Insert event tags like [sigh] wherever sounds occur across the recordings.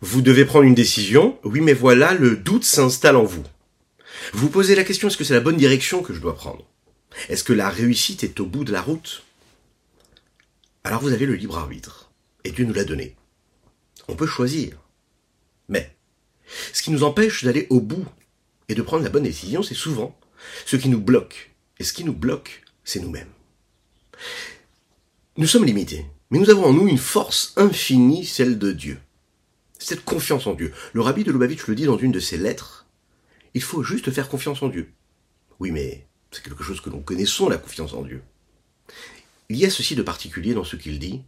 Vous devez prendre une décision, oui mais voilà, le doute s'installe en vous. Vous posez la question, est-ce que c'est la bonne direction que je dois prendre? Est-ce que la réussite est au bout de la route? Alors vous avez le libre arbitre, et Dieu nous l'a donné. On peut choisir. Mais, ce qui nous empêche d'aller au bout et de prendre la bonne décision, c'est souvent ce qui nous bloque. Et ce qui nous bloque, c'est nous-mêmes. Nous sommes limités, mais nous avons en nous une force infinie, celle de Dieu. Cette confiance en Dieu. Le rabbi de Lubavitch le dit dans une de ses lettres. Il faut juste faire confiance en Dieu. Oui, mais c'est quelque chose que nous connaissons, la confiance en Dieu. Il y a ceci de particulier dans ce qu'il dit,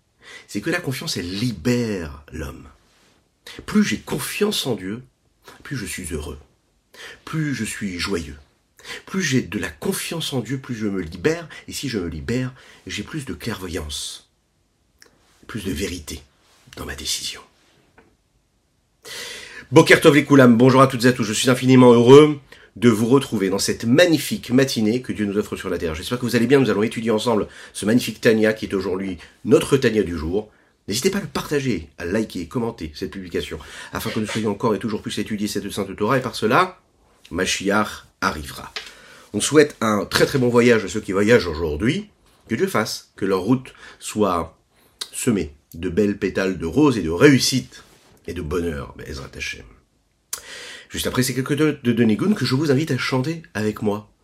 c'est que la confiance, elle libère l'homme. Plus j'ai confiance en Dieu, plus je suis heureux, plus je suis joyeux. Plus j'ai de la confiance en Dieu, plus je me libère, et si je me libère, j'ai plus de clairvoyance, plus de vérité dans ma décision. Bokertov Koulam, bonjour à toutes et à tous, je suis infiniment heureux de vous retrouver dans cette magnifique matinée que Dieu nous offre sur la terre. J'espère que vous allez bien, nous allons étudier ensemble ce magnifique Tania qui est aujourd'hui notre Tania du jour. N'hésitez pas à le partager, à liker, commenter cette publication, afin que nous soyons encore et toujours plus étudier cette Sainte Torah, et par cela, Mashiach arrivera. On souhaite un très très bon voyage à ceux qui voyagent aujourd'hui, que Dieu fasse que leur route soit semée de belles pétales de roses et de réussite et de bonheur, Ezra Hashem. Juste après ces quelques de, de, de que je vous invite à chanter avec moi.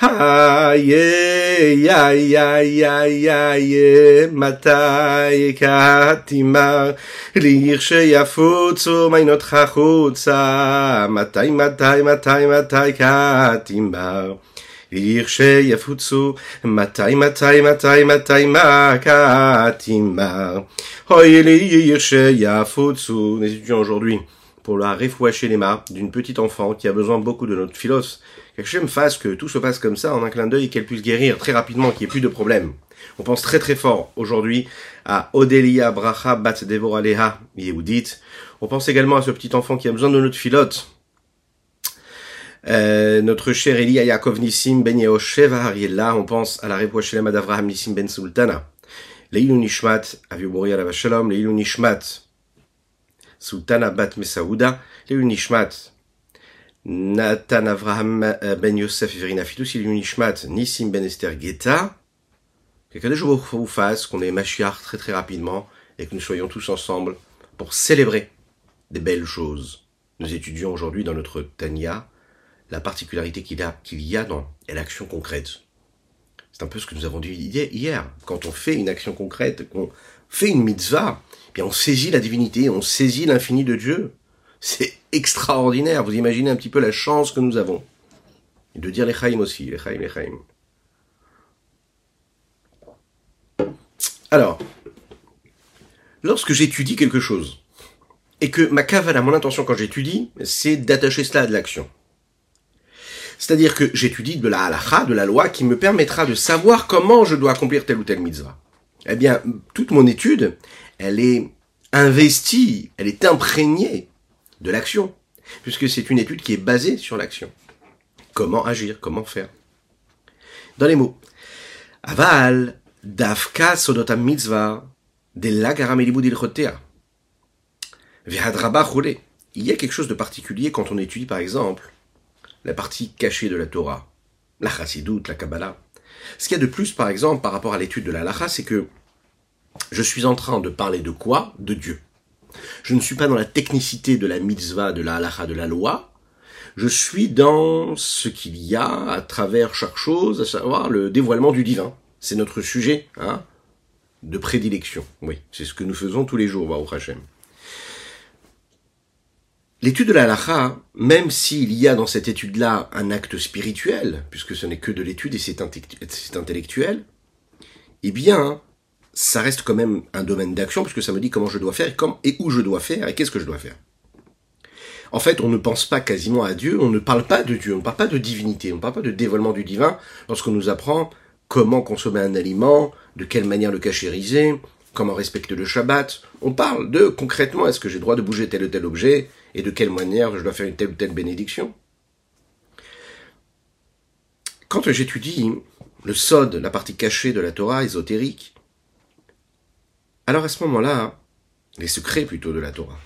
היי, איי, איי, איי, איי, מתי כתימר, לכשיפוצו מינותך חוצה, מתי, מתי, מתי, מתי כתימר. לכשיפוצו, מתי, מתי, מתי, מתי, מה כתימר. אוי לי, לכשיפוצו. Nous étudions aujourd'hui pour la refouacher les mains d'une petite enfant qui a besoin beaucoup de notre philos me fasse que tout se passe comme ça en un clin d'œil et qu'elle puisse guérir très rapidement, qu'il n'y ait plus de problème. On pense très très fort aujourd'hui à Odelia Bracha Bat Devoraleha Yehudit. On pense également à ce petit enfant qui a besoin de notre filote. Euh, notre cher Elia Yaakov Nissim Ben Yehosheva Ariella, on pense à la Repoachelema d'Avraham Nissim Ben Sultana. Leilu Nishmat, Aviu Boria Shalom, Leilu Nishmat, Sultana Bat Mesaouda, Leilu Nishmat, Nathan Avraham euh, Ben Yosef Verina Fidus Nishmat Nissim Ben Esther Geta. Que jours vous fasse, qu'on ait Mashiach très très rapidement et que nous soyons tous ensemble pour célébrer des belles choses. Nous étudions aujourd'hui dans notre Tanya la particularité qu'il y a, qu'il y a dans l'action concrète. C'est un peu ce que nous avons dit hier. Quand on fait une action concrète, qu'on fait une mitzvah, eh bien on saisit la divinité, on saisit l'infini de Dieu. C'est extraordinaire. Vous imaginez un petit peu la chance que nous avons. de dire les chaim aussi, les chaim, les chaim. Alors, lorsque j'étudie quelque chose, et que ma à mon intention quand j'étudie, c'est d'attacher cela à de l'action. C'est-à-dire que j'étudie de la halakha, de la loi, qui me permettra de savoir comment je dois accomplir telle ou telle mitzvah. Eh bien, toute mon étude, elle est investie, elle est imprégnée de l'action, puisque c'est une étude qui est basée sur l'action. Comment agir, comment faire. Dans les mots. Aval, dafka sodotam mitzvah, Il y a quelque chose de particulier quand on étudie, par exemple, la partie cachée de la Torah, la chassidoute, la Kabbalah. Ce qu'il y a de plus, par exemple, par rapport à l'étude de la Lacha, c'est que je suis en train de parler de quoi? De Dieu. Je ne suis pas dans la technicité de la mitzvah, de la halacha, de la loi. Je suis dans ce qu'il y a à travers chaque chose, à savoir le dévoilement du divin. C'est notre sujet, hein, de prédilection. Oui, c'est ce que nous faisons tous les jours, Baruch Hashem. L'étude de la halacha, même s'il y a dans cette étude-là un acte spirituel, puisque ce n'est que de l'étude et c'est intellectuel, eh bien, ça reste quand même un domaine d'action, puisque ça me dit comment je dois faire, et, et où je dois faire, et qu'est-ce que je dois faire. En fait, on ne pense pas quasiment à Dieu, on ne parle pas de Dieu, on ne parle pas de divinité, on ne parle pas de dévoilement du divin lorsqu'on nous apprend comment consommer un aliment, de quelle manière le cachériser, comment respecter le Shabbat. On parle de concrètement est-ce que j'ai droit de bouger tel ou tel objet et de quelle manière je dois faire une telle ou telle bénédiction? Quand j'étudie le Sod, la partie cachée de la Torah ésotérique, alors à ce moment-là, les secrets plutôt de la Torah,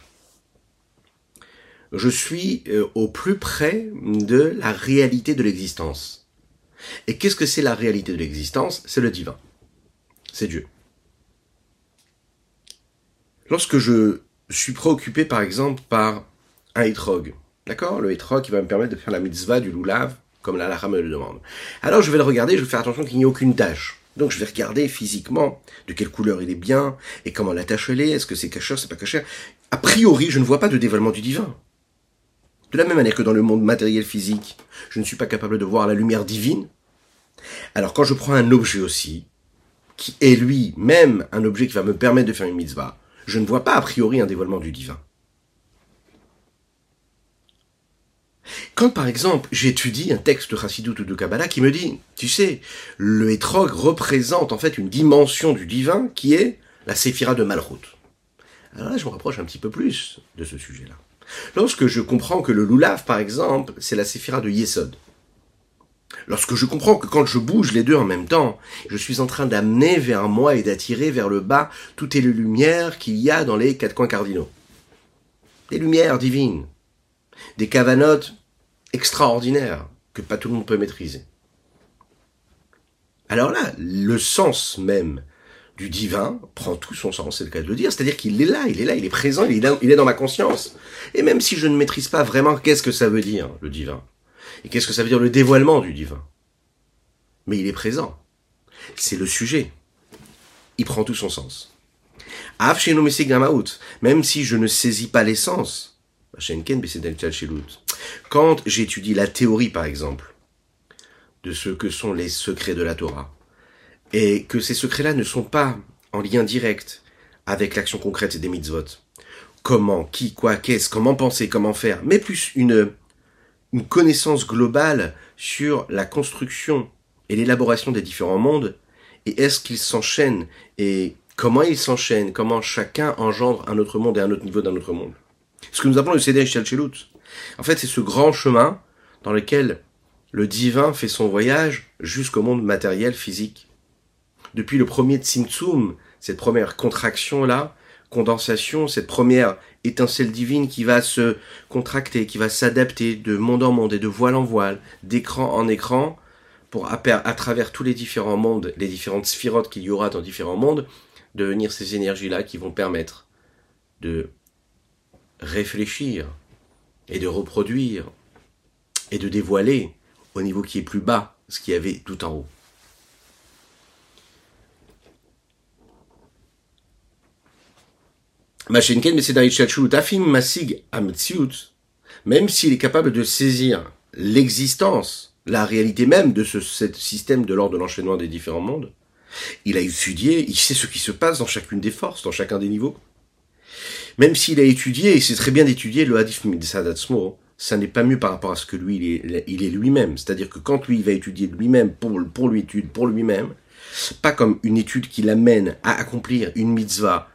je suis euh, au plus près de la réalité de l'existence. Et qu'est-ce que c'est la réalité de l'existence? C'est le divin. C'est Dieu. Lorsque je suis préoccupé par exemple par un hétrog, d'accord? Le hétrog qui va me permettre de faire la mitzvah du loulav, comme la lacha me le demande. Alors je vais le regarder, je vais faire attention qu'il n'y ait aucune tâche. Donc je vais regarder physiquement de quelle couleur il est bien, et comment la tâche elle est, est-ce que c'est cacheur, c'est pas cacheur. A priori, je ne vois pas de dévoilement du divin. De la même manière que dans le monde matériel physique, je ne suis pas capable de voir la lumière divine. Alors quand je prends un objet aussi, qui est lui même un objet qui va me permettre de faire une mitzvah, je ne vois pas a priori un dévoilement du divin. Quand par exemple j'étudie un texte de Chassidut ou de Kabbalah qui me dit, tu sais, le hétrog représente en fait une dimension du divin qui est la séphira de Malchut. Alors là je me rapproche un petit peu plus de ce sujet-là. Lorsque je comprends que le loulav, par exemple, c'est la séphira de Yesod. Lorsque je comprends que quand je bouge les deux en même temps, je suis en train d'amener vers moi et d'attirer vers le bas toutes les lumières qu'il y a dans les quatre coins cardinaux. Des lumières divines. Des cavanotes extraordinaires que pas tout le monde peut maîtriser. Alors là, le sens même du divin prend tout son sens, c'est le cas de le dire. C'est-à-dire qu'il est là, il est là, il est présent, il est, dans ma conscience. Et même si je ne maîtrise pas vraiment qu'est-ce que ça veut dire, le divin, et qu'est-ce que ça veut dire le dévoilement du divin, mais il est présent. C'est le sujet. Il prend tout son sens. Même si je ne saisis pas l'essence, quand j'étudie la théorie, par exemple, de ce que sont les secrets de la Torah, et que ces secrets-là ne sont pas en lien direct avec l'action concrète des mitzvot. Comment, qui, quoi, qu'est-ce, comment penser, comment faire, mais plus une, une connaissance globale sur la construction et l'élaboration des différents mondes, et est-ce qu'ils s'enchaînent, et comment ils s'enchaînent, comment chacun engendre un autre monde et un autre niveau d'un autre monde. Ce que nous appelons le Seder Shalchelut. En fait, c'est ce grand chemin dans lequel le divin fait son voyage jusqu'au monde matériel, physique depuis le premier Tzimtzum, cette première contraction-là, condensation, cette première étincelle divine qui va se contracter, qui va s'adapter de monde en monde et de voile en voile, d'écran en écran, pour à, à travers tous les différents mondes, les différentes sphirotes qu'il y aura dans différents mondes, devenir ces énergies-là qui vont permettre de réfléchir et de reproduire et de dévoiler au niveau qui est plus bas ce qu'il y avait tout en haut. même s'il est capable de saisir l'existence, la réalité même de ce, système de l'ordre de l'enchaînement des différents mondes, il a étudié, il sait ce qui se passe dans chacune des forces, dans chacun des niveaux. Même s'il a étudié, et c'est très bien d'étudier le Hadith Midsadatsmo, ça n'est pas mieux par rapport à ce que lui, il est, il est lui-même. C'est-à-dire que quand lui, il va étudier lui-même pour, pour l'étude, pour lui-même, pas comme une étude qui l'amène à accomplir une mitzvah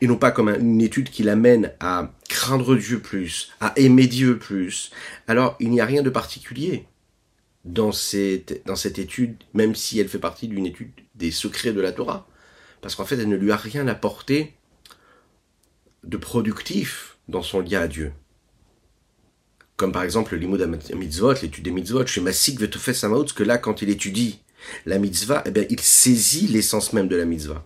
et non pas comme une étude qui l'amène à craindre Dieu plus, à aimer Dieu plus, alors il n'y a rien de particulier dans cette, dans cette étude, même si elle fait partie d'une étude des secrets de la Torah. Parce qu'en fait, elle ne lui a rien apporté de productif dans son lien à Dieu. Comme par exemple le mitzvot, l'étude des mitzvot, chez Masik Vetofes Samaout, que là, quand il étudie la mitzvah, eh bien, il saisit l'essence même de la mitzvah.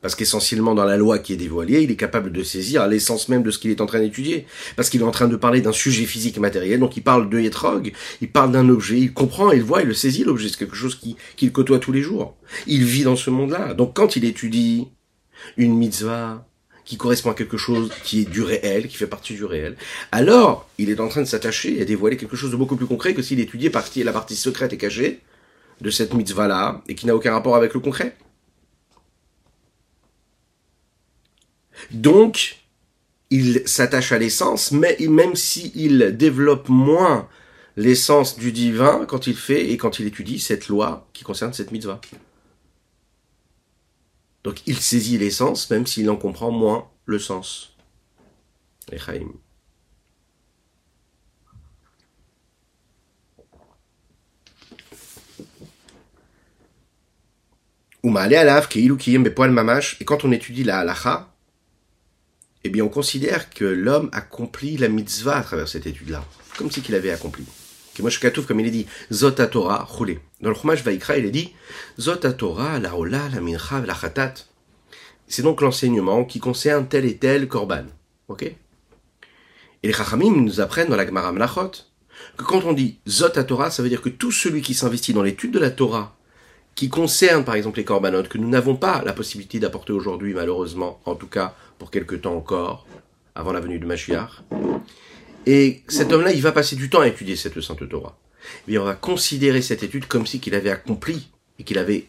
Parce qu'essentiellement dans la loi qui est dévoilée, il est capable de saisir l'essence même de ce qu'il est en train d'étudier. Parce qu'il est en train de parler d'un sujet physique et matériel, donc il parle de Yetrog, il parle d'un objet, il comprend, il voit, il le saisit l'objet, c'est quelque chose qu'il côtoie tous les jours. Il vit dans ce monde-là. Donc quand il étudie une mitzvah, qui correspond à quelque chose qui est du réel, qui fait partie du réel, alors il est en train de s'attacher et à dévoiler quelque chose de beaucoup plus concret que s'il étudiait la partie secrète et cachée de cette mitzvah-là, et qui n'a aucun rapport avec le concret. Donc, il s'attache à l'essence, mais même s'il développe moins l'essence du divin quand il fait et quand il étudie cette loi qui concerne cette mitzvah. Donc il saisit l'essence même s'il en comprend moins le sens. Et quand on étudie la halacha, eh bien on considère que l'homme accomplit la mitzvah à travers cette étude-là, comme si qu'il avait accompli. Comme il est dit, Zot Torah, roulé. Dans le Chumash Vaikra, il est dit, Zot Torah, la Ola, la Mincha, la Khatat. C'est donc l'enseignement qui concerne tel et tel korban. Ok? Et les Chachamim nous apprennent dans la Gemara Melachot que quand on dit Zot Torah, ça veut dire que tout celui qui s'investit dans l'étude de la Torah qui concerne par exemple les corbanotes que nous n'avons pas la possibilité d'apporter aujourd'hui malheureusement, en tout cas pour quelque temps encore, avant la venue de Mashiach. Et cet homme-là, il va passer du temps à étudier cette Sainte Torah. Et on va considérer cette étude comme si qu'il avait accompli et qu'il avait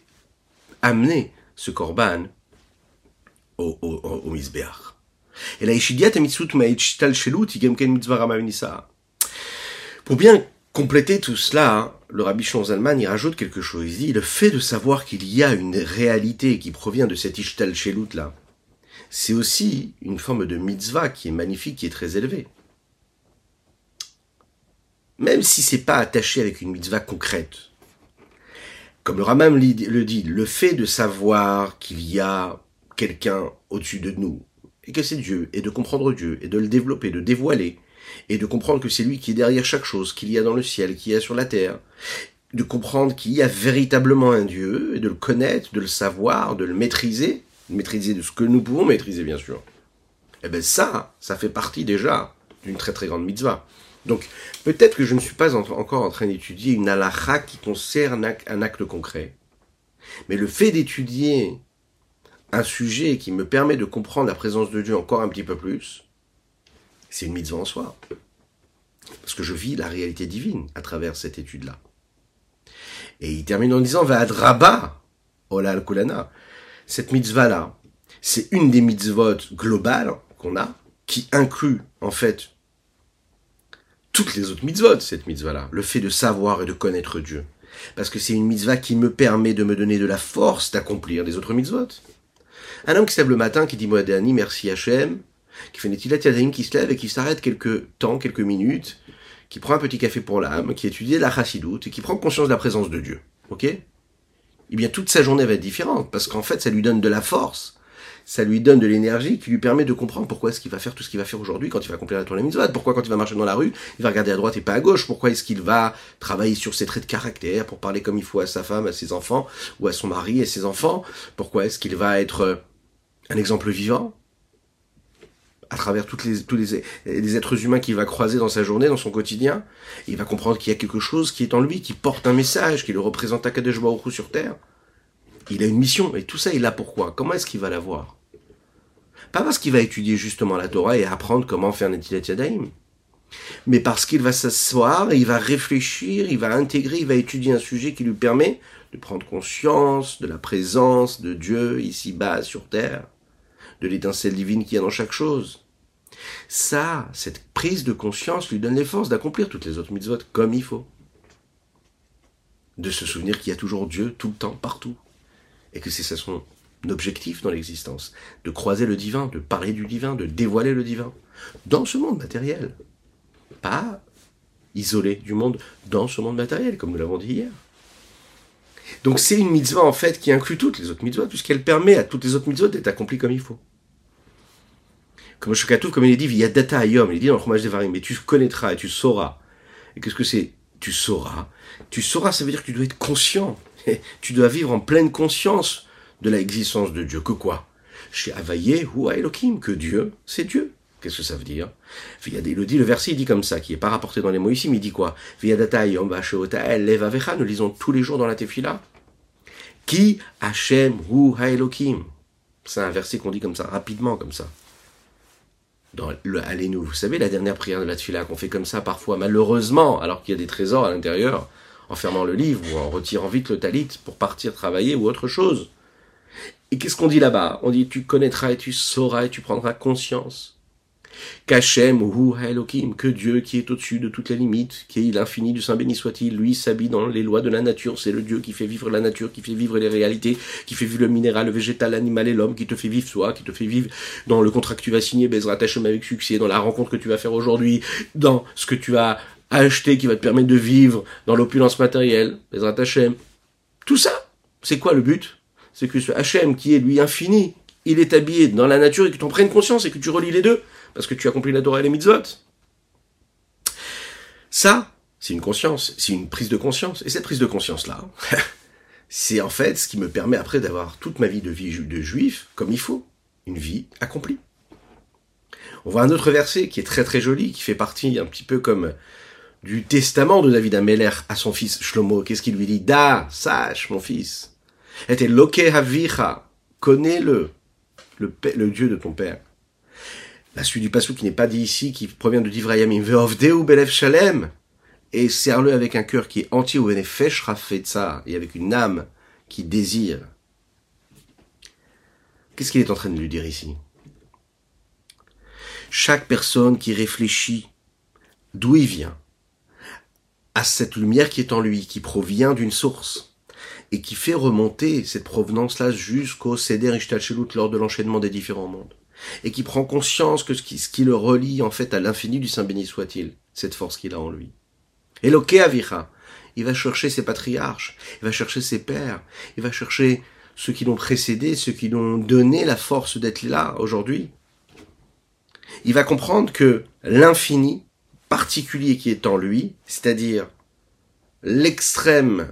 amené ce korban au, au, au, Et la Pour bien compléter tout cela, hein, le rabbi Zalman y rajoute quelque chose. Il dit, le fait de savoir qu'il y a une réalité qui provient de cet Ishtal Shelut là, c'est aussi une forme de mitzvah qui est magnifique, qui est très élevée. Même si c'est pas attaché avec une mitzvah concrète. Comme le Ramam le dit, le fait de savoir qu'il y a quelqu'un au-dessus de nous, et que c'est Dieu, et de comprendre Dieu, et de le développer, de dévoiler, et de comprendre que c'est lui qui est derrière chaque chose qu'il y a dans le ciel, qu'il y a sur la terre, de comprendre qu'il y a véritablement un Dieu, et de le connaître, de le savoir, de le maîtriser, de maîtriser de ce que nous pouvons maîtriser bien sûr. Eh bien ça, ça fait partie déjà d'une très très grande mitzvah. Donc peut-être que je ne suis pas encore en train d'étudier une halakha qui concerne un acte concret. Mais le fait d'étudier un sujet qui me permet de comprendre la présence de Dieu encore un petit peu plus, c'est une mitzvah en soi. Parce que je vis la réalité divine à travers cette étude-là. Et il termine en disant, va adraba, ola al kulana. Cette mitzvah-là, c'est une des mitzvot globales qu'on a, qui inclut, en fait, toutes les autres mitzvot, cette mitzvah-là. Le fait de savoir et de connaître Dieu. Parce que c'est une mitzvah qui me permet de me donner de la force d'accomplir les autres mitzvot. Un homme qui se lève le matin, qui dit Moadani, merci Hachem, qui fait une Yadayim, qui se lève et qui s'arrête quelques temps, quelques minutes, qui prend un petit café pour l'âme, qui étudie la chassidoute et qui prend conscience de la présence de Dieu. Ok? Eh bien, toute sa journée va être différente, parce qu'en fait, ça lui donne de la force, ça lui donne de l'énergie qui lui permet de comprendre pourquoi est-ce qu'il va faire tout ce qu'il va faire aujourd'hui quand il va accomplir la tournée mitzvah, pourquoi quand il va marcher dans la rue, il va regarder à droite et pas à gauche, pourquoi est-ce qu'il va travailler sur ses traits de caractère pour parler comme il faut à sa femme, à ses enfants, ou à son mari et ses enfants, pourquoi est-ce qu'il va être un exemple vivant, à travers toutes les, tous les, les, êtres humains qu'il va croiser dans sa journée, dans son quotidien? il va comprendre qu'il y a quelque chose qui est en lui, qui porte un message, qui le représente à Kadesh Baruch sur terre. Il a une mission, et tout ça, il a pourquoi? Comment est-ce qu'il va l'avoir? Pas parce qu'il va étudier justement la Torah et apprendre comment faire Netilat Yadayim, mais parce qu'il va s'asseoir, il va réfléchir, il va intégrer, il va étudier un sujet qui lui permet de prendre conscience de la présence de Dieu ici-bas sur terre de l'étincelle divine qu'il y a dans chaque chose. Ça, cette prise de conscience lui donne les forces d'accomplir toutes les autres mitzvot comme il faut. De se souvenir qu'il y a toujours Dieu tout le temps, partout. Et que c'est son objectif dans l'existence. De croiser le divin, de parler du divin, de dévoiler le divin. Dans ce monde matériel. Pas isolé du monde, dans ce monde matériel, comme nous l'avons dit hier. Donc c'est une mitzvah en fait qui inclut toutes les autres mitzvahs, puisqu'elle permet à toutes les autres mitzvahs d'être accomplies comme il faut. Comme Shokatouf, comme il est dit, via data ayom, il est dit dans le fromage des mais tu connaîtras et tu sauras. Et qu'est-ce que c'est? Tu sauras. Tu sauras, ça veut dire que tu dois être conscient. [laughs] tu dois vivre en pleine conscience de l'existence de Dieu. Que quoi? Chez Avaye Elohim, que Dieu, c'est Dieu. Qu'est-ce que ça veut dire? Il le dit, le verset, il dit comme ça, qui est pas rapporté dans les mots ici, mais il dit quoi? Nous lisons tous les jours dans la tefila. Qui? Hashem hu Elohim. C'est un verset qu'on dit comme ça, rapidement, comme ça dans le Allez-nous. Vous savez, la dernière prière de la Tfila qu'on fait comme ça parfois, malheureusement, alors qu'il y a des trésors à l'intérieur, en fermant le livre ou en retirant vite le talit pour partir travailler ou autre chose. Et qu'est-ce qu'on dit là-bas? On dit tu connaîtras et tu sauras et tu prendras conscience Kachem ou Elohim, que Dieu qui est au-dessus de toutes les limites, qui est l'infini du Saint béni soit-il, lui s'habille dans les lois de la nature, c'est le Dieu qui fait vivre la nature, qui fait vivre les réalités, qui fait vivre le minéral, le végétal, l'animal et l'homme, qui te fait vivre toi, qui te fait vivre dans le contrat que tu vas signer, Bezrat Hashem avec succès, dans la rencontre que tu vas faire aujourd'hui, dans ce que tu as acheté qui va te permettre de vivre dans l'opulence matérielle, Bezrat Hashem. Tout ça, c'est quoi le but? C'est que ce Hashem qui est lui infini, il est habillé dans la nature et que tu en prennes conscience et que tu relis les deux parce que tu as accompli la et les mitzvot. Ça, c'est une conscience, c'est une prise de conscience. Et cette prise de conscience-là, [laughs] c'est en fait ce qui me permet après d'avoir toute ma vie de vie de juif comme il faut, une vie accomplie. On voit un autre verset qui est très très joli, qui fait partie un petit peu comme du testament de David Ameller à son fils Shlomo. Qu'est-ce qu'il lui dit? Da, sache, mon fils. Était loke connais-le, le, le Dieu de ton père. La suite du passou qui n'est pas dit ici, qui provient de Divrayamim, Ve'ovdeu shalem, et serre-le avec un cœur qui est entier, ou ça, et avec une âme qui désire. Qu'est-ce qu'il est en train de lui dire ici? Chaque personne qui réfléchit d'où il vient, à cette lumière qui est en lui, qui provient d'une source, et qui fait remonter cette provenance-là jusqu'au Seder Ishtalchelut lors de l'enchaînement des différents mondes et qui prend conscience que ce qui, ce qui le relie en fait à l'infini du Saint béni soit-il, cette force qu'il a en lui. Et Avicha, il va chercher ses patriarches, il va chercher ses pères, il va chercher ceux qui l'ont précédé, ceux qui l'ont donné la force d'être là aujourd'hui. Il va comprendre que l'infini particulier qui est en lui, c'est-à-dire l'extrême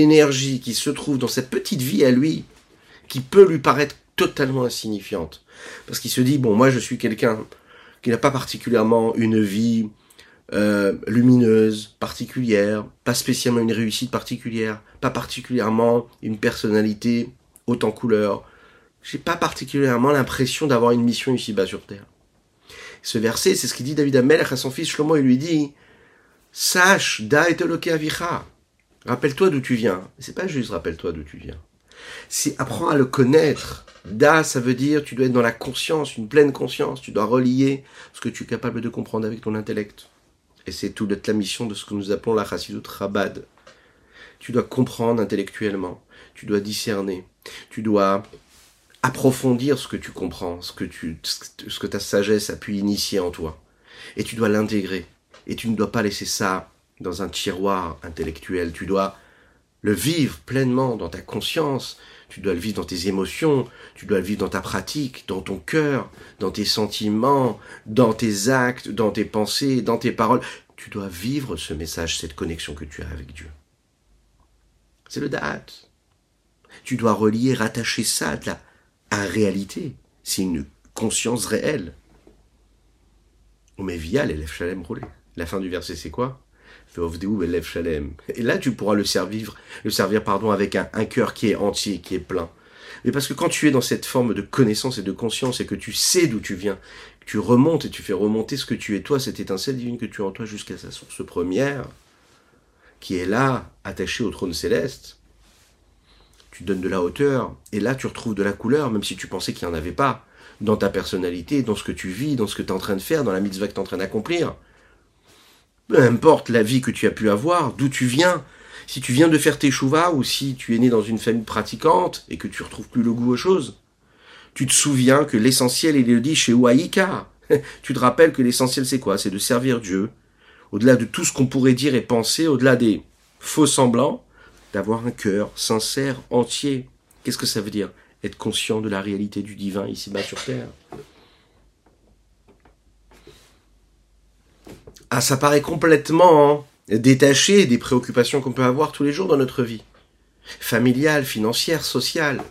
énergie qui se trouve dans cette petite vie à lui, qui peut lui paraître totalement insignifiante. Parce qu'il se dit, bon, moi je suis quelqu'un qui n'a pas particulièrement une vie euh, lumineuse, particulière, pas spécialement une réussite particulière, pas particulièrement une personnalité haute en couleur. J'ai pas particulièrement l'impression d'avoir une mission ici-bas sur Terre. Ce verset, c'est ce qu'il dit David Amelech à son fils Shlomo, il lui dit, sache, da et avicha. Rappelle-toi d'où tu viens. C'est pas juste rappelle-toi d'où tu viens. C'est apprends à le connaître. Da, ça veut dire tu dois être dans la conscience, une pleine conscience. Tu dois relier ce que tu es capable de comprendre avec ton intellect. Et c'est toute la mission de ce que nous appelons la Chassidut Rabad. Tu dois comprendre intellectuellement. Tu dois discerner. Tu dois approfondir ce que tu comprends, ce que ta sagesse a pu initier en toi. Et tu dois l'intégrer. Et tu ne dois pas laisser ça dans un tiroir intellectuel. Tu dois le vivre pleinement dans ta conscience, tu dois le vivre dans tes émotions, tu dois le vivre dans ta pratique, dans ton cœur, dans tes sentiments, dans tes actes, dans tes pensées, dans tes paroles. Tu dois vivre ce message, cette connexion que tu as avec Dieu. C'est le date. Tu dois relier, rattacher ça à la réalité. C'est une conscience réelle. Met via l'élève Shalem roulé. La fin du verset, c'est quoi? Et là, tu pourras le servir, le servir pardon, avec un, cœur qui est entier, qui est plein. Mais parce que quand tu es dans cette forme de connaissance et de conscience et que tu sais d'où tu viens, tu remontes et tu fais remonter ce que tu es toi, cette étincelle divine que tu as en toi jusqu'à sa source première, qui est là, attachée au trône céleste, tu donnes de la hauteur, et là tu retrouves de la couleur, même si tu pensais qu'il n'y en avait pas, dans ta personnalité, dans ce que tu vis, dans ce que tu es en train de faire, dans la mitzvah que tu es en train d'accomplir peu importe la vie que tu as pu avoir, d'où tu viens, si tu viens de faire tes chouvas ou si tu es né dans une famille pratiquante et que tu retrouves plus le goût aux choses, tu te souviens que l'essentiel, est dit chez Waïka. [laughs] tu te rappelles que l'essentiel, c'est quoi? C'est de servir Dieu. Au-delà de tout ce qu'on pourrait dire et penser, au-delà des faux semblants, d'avoir un cœur sincère, entier. Qu'est-ce que ça veut dire? Être conscient de la réalité du divin ici-bas sur Terre. Ah, ça paraît complètement hein, détaché des préoccupations qu'on peut avoir tous les jours dans notre vie. Familiale, financière, sociale.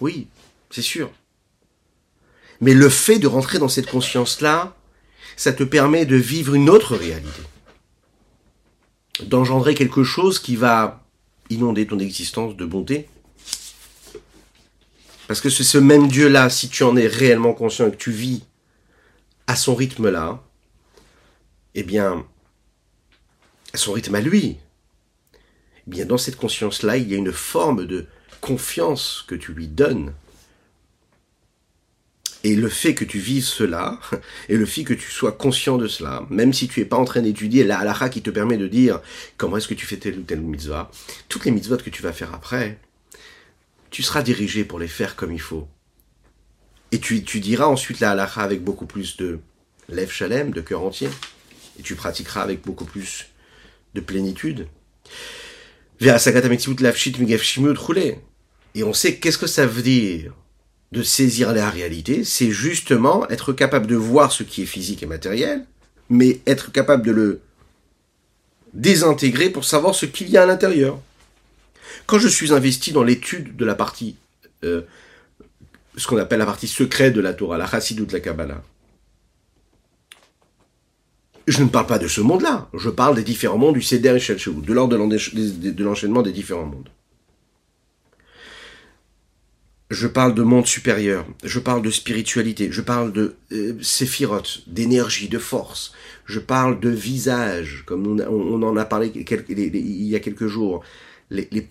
Oui, c'est sûr. Mais le fait de rentrer dans cette conscience-là, ça te permet de vivre une autre réalité. D'engendrer quelque chose qui va inonder ton existence de bonté. Parce que c'est ce même Dieu-là, si tu en es réellement conscient que tu vis à son rythme-là, eh bien, à son rythme à lui, eh bien, dans cette conscience-là, il y a une forme de confiance que tu lui donnes. Et le fait que tu vives cela, [laughs] et le fait que tu sois conscient de cela, même si tu es pas en train d'étudier la halakha qui te permet de dire comment est-ce que tu fais telle ou telle mitzvah, toutes les mitzvahs que tu vas faire après, tu seras dirigé pour les faire comme il faut. Et tu, diras ensuite la halakha avec beaucoup plus de lève shalem, de cœur entier. Et tu pratiqueras avec beaucoup plus de plénitude. Et on sait qu'est-ce que ça veut dire de saisir la réalité, c'est justement être capable de voir ce qui est physique et matériel, mais être capable de le désintégrer pour savoir ce qu'il y a à l'intérieur. Quand je suis investi dans l'étude de la partie, euh, ce qu'on appelle la partie secrète de la Torah, la Chassidut, la Kabbalah, je ne parle pas de ce monde-là, je parle des différents mondes du Seder et de l'ordre de l'enchaînement des différents mondes. Je parle de monde supérieur, je parle de spiritualité, je parle de euh, d'énergie, de force, je parle de visage, comme on, en a parlé il y a quelques jours, les, les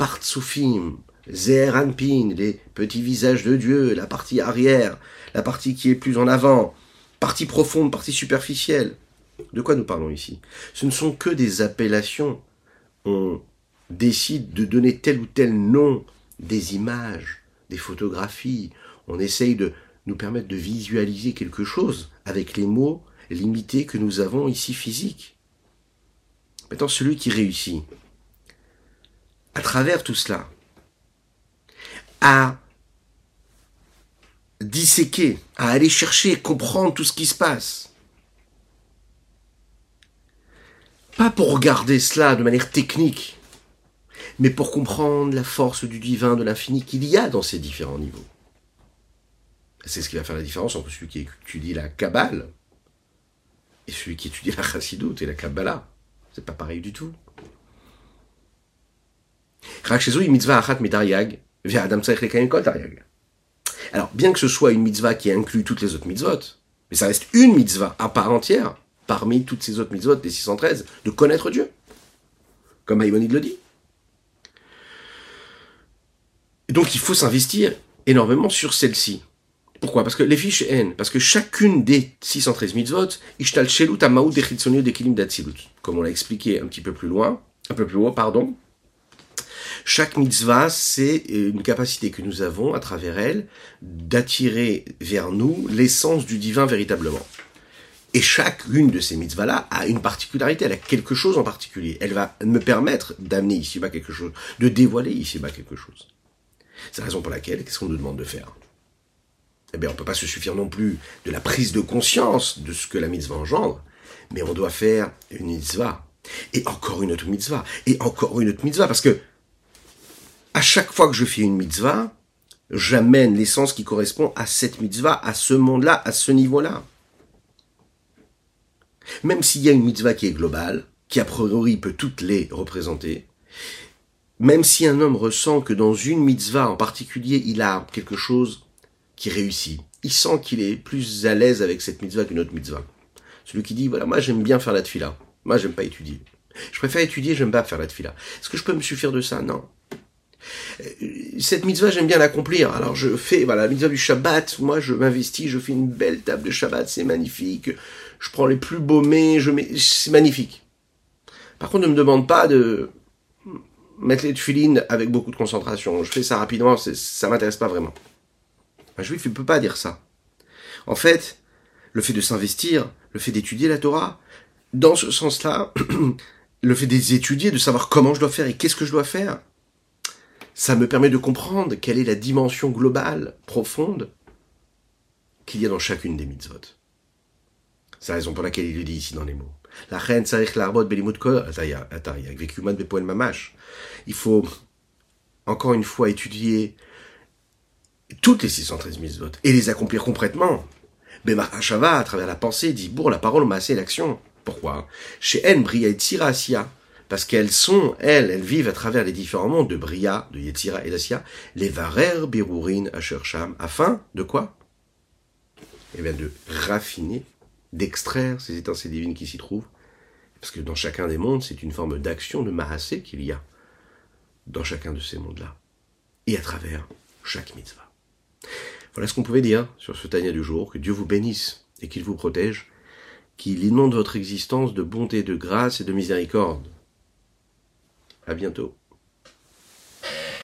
Zeranpin, les petits visages de Dieu, la partie arrière, la partie qui est plus en avant, partie profonde, partie superficielle. De quoi nous parlons ici? Ce ne sont que des appellations. On décide de donner tel ou tel nom, des images des photographies, on essaye de nous permettre de visualiser quelque chose avec les mots limités que nous avons ici physiques. Maintenant, celui qui réussit, à travers tout cela, à disséquer, à aller chercher, comprendre tout ce qui se passe. Pas pour regarder cela de manière technique, mais pour comprendre la force du divin, de l'infini qu'il y a dans ces différents niveaux. C'est ce qui va faire la différence entre celui qui étudie la Kabbale et celui qui étudie la Chassidut et la Kabbalah. C'est pas pareil du tout. Alors, bien que ce soit une mitzvah qui inclut toutes les autres mitzvot, mais ça reste une mitzvah à part entière, parmi toutes ces autres mitzvot des 613, de connaître Dieu. Comme Maïmonide le dit donc il faut s'investir énormément sur celle-ci. Pourquoi? Parce que les fiches N, parce que chacune des 613 mitzvot, ishtal shelut comme on l'a expliqué un petit peu plus loin, un peu plus haut, pardon. Chaque mitzvah, c'est une capacité que nous avons à travers elle d'attirer vers nous l'essence du divin véritablement. Et chacune de ces mitzvahs-là a une particularité, elle a quelque chose en particulier. Elle va me permettre d'amener ici-bas quelque chose, de dévoiler ici-bas quelque chose. C'est la raison pour laquelle, qu'est-ce qu'on nous demande de faire? Eh bien, on ne peut pas se suffire non plus de la prise de conscience de ce que la mitzvah engendre, mais on doit faire une mitzvah. Et encore une autre mitzvah. Et encore une autre mitzvah. Parce que, à chaque fois que je fais une mitzvah, j'amène l'essence qui correspond à cette mitzvah, à ce monde-là, à ce niveau-là. Même s'il y a une mitzvah qui est globale, qui a priori peut toutes les représenter, même si un homme ressent que dans une mitzvah en particulier, il a quelque chose qui réussit, il sent qu'il est plus à l'aise avec cette mitzvah qu'une autre mitzvah. Celui qui dit, voilà, moi j'aime bien faire la tfila, moi j'aime pas étudier. Je préfère étudier, j'aime pas faire la tfila. Est-ce que je peux me suffire de ça? Non. Euh, cette mitzvah, j'aime bien l'accomplir. Alors je fais, voilà, la mitzvah du Shabbat, moi je m'investis, je fais une belle table de Shabbat, c'est magnifique. Je prends les plus beaux mets, je mets, c'est magnifique. Par contre, ne me demande pas de mettre les tefilines avec beaucoup de concentration. Je fais ça rapidement, ça m'intéresse pas vraiment. Un juif, il peut pas dire ça. En fait, le fait de s'investir, le fait d'étudier la Torah, dans ce sens-là, [clears throat] le fait d'étudier, de savoir comment je dois faire et qu'est-ce que je dois faire, ça me permet de comprendre quelle est la dimension globale, profonde, qu'il y a dans chacune des mitzvot. C'est la raison pour laquelle il le dit ici dans les mots. La reine mamash. Il faut encore une fois étudier toutes les 613 mitzvot et les accomplir complètement. Bemar Hashava, à travers la pensée, dit pour la parole, massé l'action. Pourquoi? Chez En, Tzira Parce qu'elles sont, elles, elles vivent à travers les différents mondes de Bria, de Yetzira et d'Asia, les Varer, Birurin, Ashersham, afin de quoi? Eh bien, de raffiner d'extraire ces étincelles divines qui s'y trouvent, parce que dans chacun des mondes, c'est une forme d'action de Mahasé qu'il y a dans chacun de ces mondes-là, et à travers chaque mitzvah. Voilà ce qu'on pouvait dire sur ce Tania du jour. Que Dieu vous bénisse et qu'il vous protège, qu'il inonde votre existence de bonté, de grâce et de miséricorde. À bientôt.